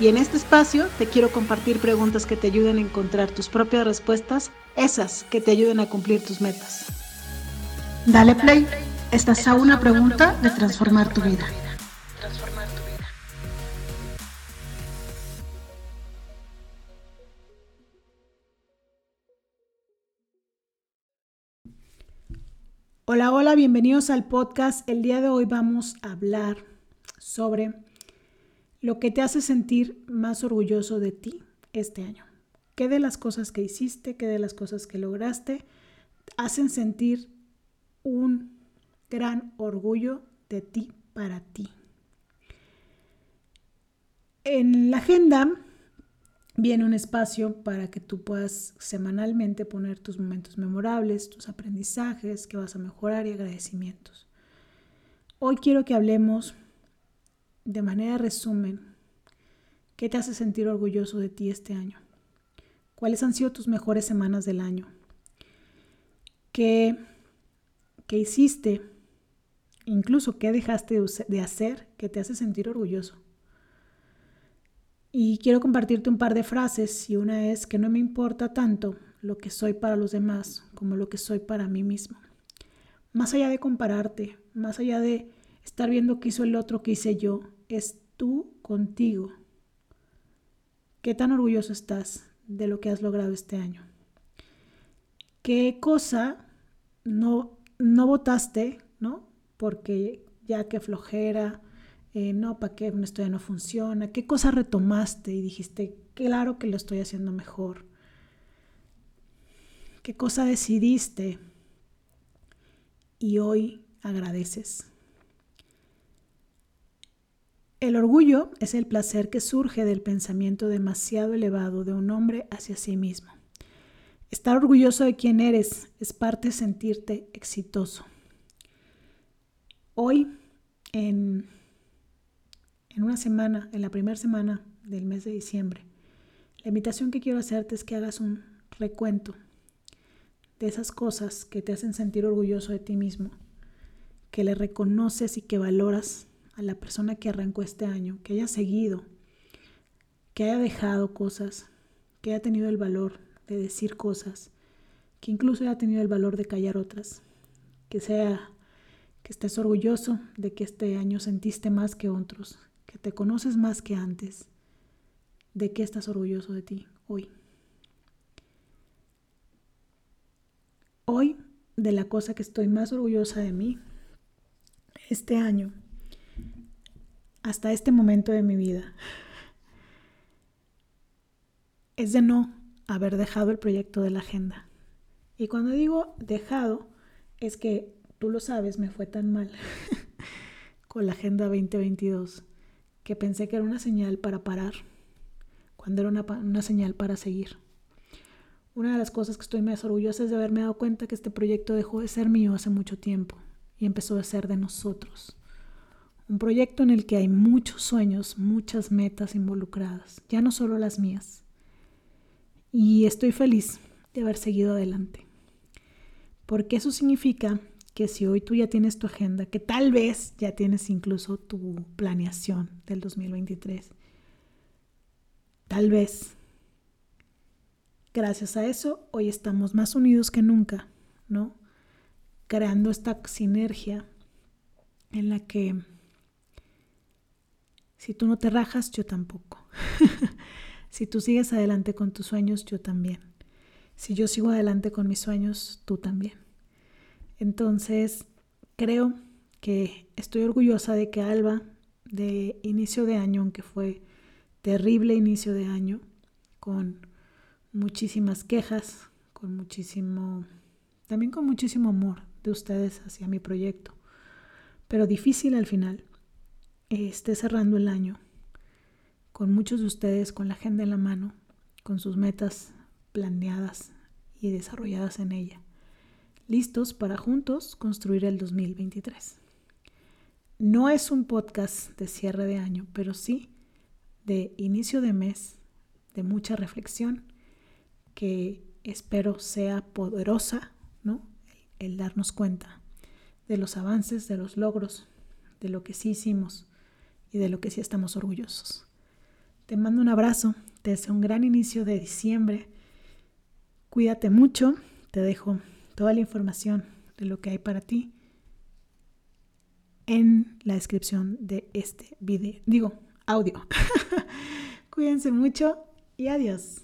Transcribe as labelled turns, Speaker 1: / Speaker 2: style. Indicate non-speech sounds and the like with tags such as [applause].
Speaker 1: Y en este espacio te quiero compartir preguntas que te ayuden a encontrar tus propias respuestas, esas que te ayuden a cumplir tus metas. Dale play, estás a una pregunta de transformar tu vida. Hola, hola, bienvenidos al podcast. El día de hoy vamos a hablar sobre lo que te hace sentir más orgulloso de ti este año. ¿Qué de las cosas que hiciste, qué de las cosas que lograste hacen sentir un gran orgullo de ti para ti? En la agenda viene un espacio para que tú puedas semanalmente poner tus momentos memorables, tus aprendizajes que vas a mejorar y agradecimientos. Hoy quiero que hablemos de manera resumen, ¿qué te hace sentir orgulloso de ti este año? ¿Cuáles han sido tus mejores semanas del año? ¿Qué, qué hiciste? Incluso, ¿qué dejaste de hacer que te hace sentir orgulloso? Y quiero compartirte un par de frases y una es que no me importa tanto lo que soy para los demás como lo que soy para mí mismo. Más allá de compararte, más allá de estar viendo qué hizo el otro, qué hice yo, es tú contigo. ¿Qué tan orgulloso estás de lo que has logrado este año? ¿Qué cosa no, no votaste, no? Porque ya que flojera, eh, no, ¿para qué? Esto ya no funciona. ¿Qué cosa retomaste y dijiste, claro que lo estoy haciendo mejor? ¿Qué cosa decidiste y hoy agradeces? El orgullo es el placer que surge del pensamiento demasiado elevado de un hombre hacia sí mismo. Estar orgulloso de quien eres es parte de sentirte exitoso. Hoy, en, en una semana, en la primera semana del mes de diciembre, la invitación que quiero hacerte es que hagas un recuento de esas cosas que te hacen sentir orgulloso de ti mismo, que le reconoces y que valoras a la persona que arrancó este año, que haya seguido, que haya dejado cosas, que haya tenido el valor de decir cosas, que incluso haya tenido el valor de callar otras, que sea que estés orgulloso de que este año sentiste más que otros, que te conoces más que antes, de que estás orgulloso de ti hoy. Hoy, de la cosa que estoy más orgullosa de mí, este año, hasta este momento de mi vida es de no haber dejado el proyecto de la agenda. Y cuando digo dejado, es que tú lo sabes, me fue tan mal [laughs] con la Agenda 2022 que pensé que era una señal para parar, cuando era una, una, señal para seguir. Una de las cosas que estoy más orgullosa es de haberme dado cuenta que este proyecto dejó de ser mío hace mucho tiempo y empezó a ser de nosotros. Un proyecto en el que hay muchos sueños, muchas metas involucradas, ya no solo las mías. Y estoy feliz de haber seguido adelante. Porque eso significa que si hoy tú ya tienes tu agenda, que tal vez ya tienes incluso tu planeación del 2023, tal vez, gracias a eso, hoy estamos más unidos que nunca, ¿no? Creando esta sinergia en la que si tú no te rajas, yo tampoco. [laughs] si tú sigues adelante con tus sueños, yo también. Si yo sigo adelante con mis sueños, tú también. Entonces, creo que estoy orgullosa de que Alba, de inicio de año, aunque fue terrible inicio de año, con muchísimas quejas, con muchísimo, también con muchísimo amor de ustedes hacia mi proyecto, pero difícil al final esté cerrando el año con muchos de ustedes con la agenda en la mano, con sus metas planeadas y desarrolladas en ella, listos para juntos construir el 2023. No es un podcast de cierre de año, pero sí de inicio de mes, de mucha reflexión, que espero sea poderosa, ¿no? El, darnos cuenta de los avances, de los logros, de lo que sí hicimos y de lo que sí estamos orgullosos. Te mando un abrazo, te deseo un gran inicio de diciembre. Cuídate mucho, te dejo toda la información de lo que hay para ti en la descripción de este video, digo, audio. [laughs] Cuídense mucho y adiós.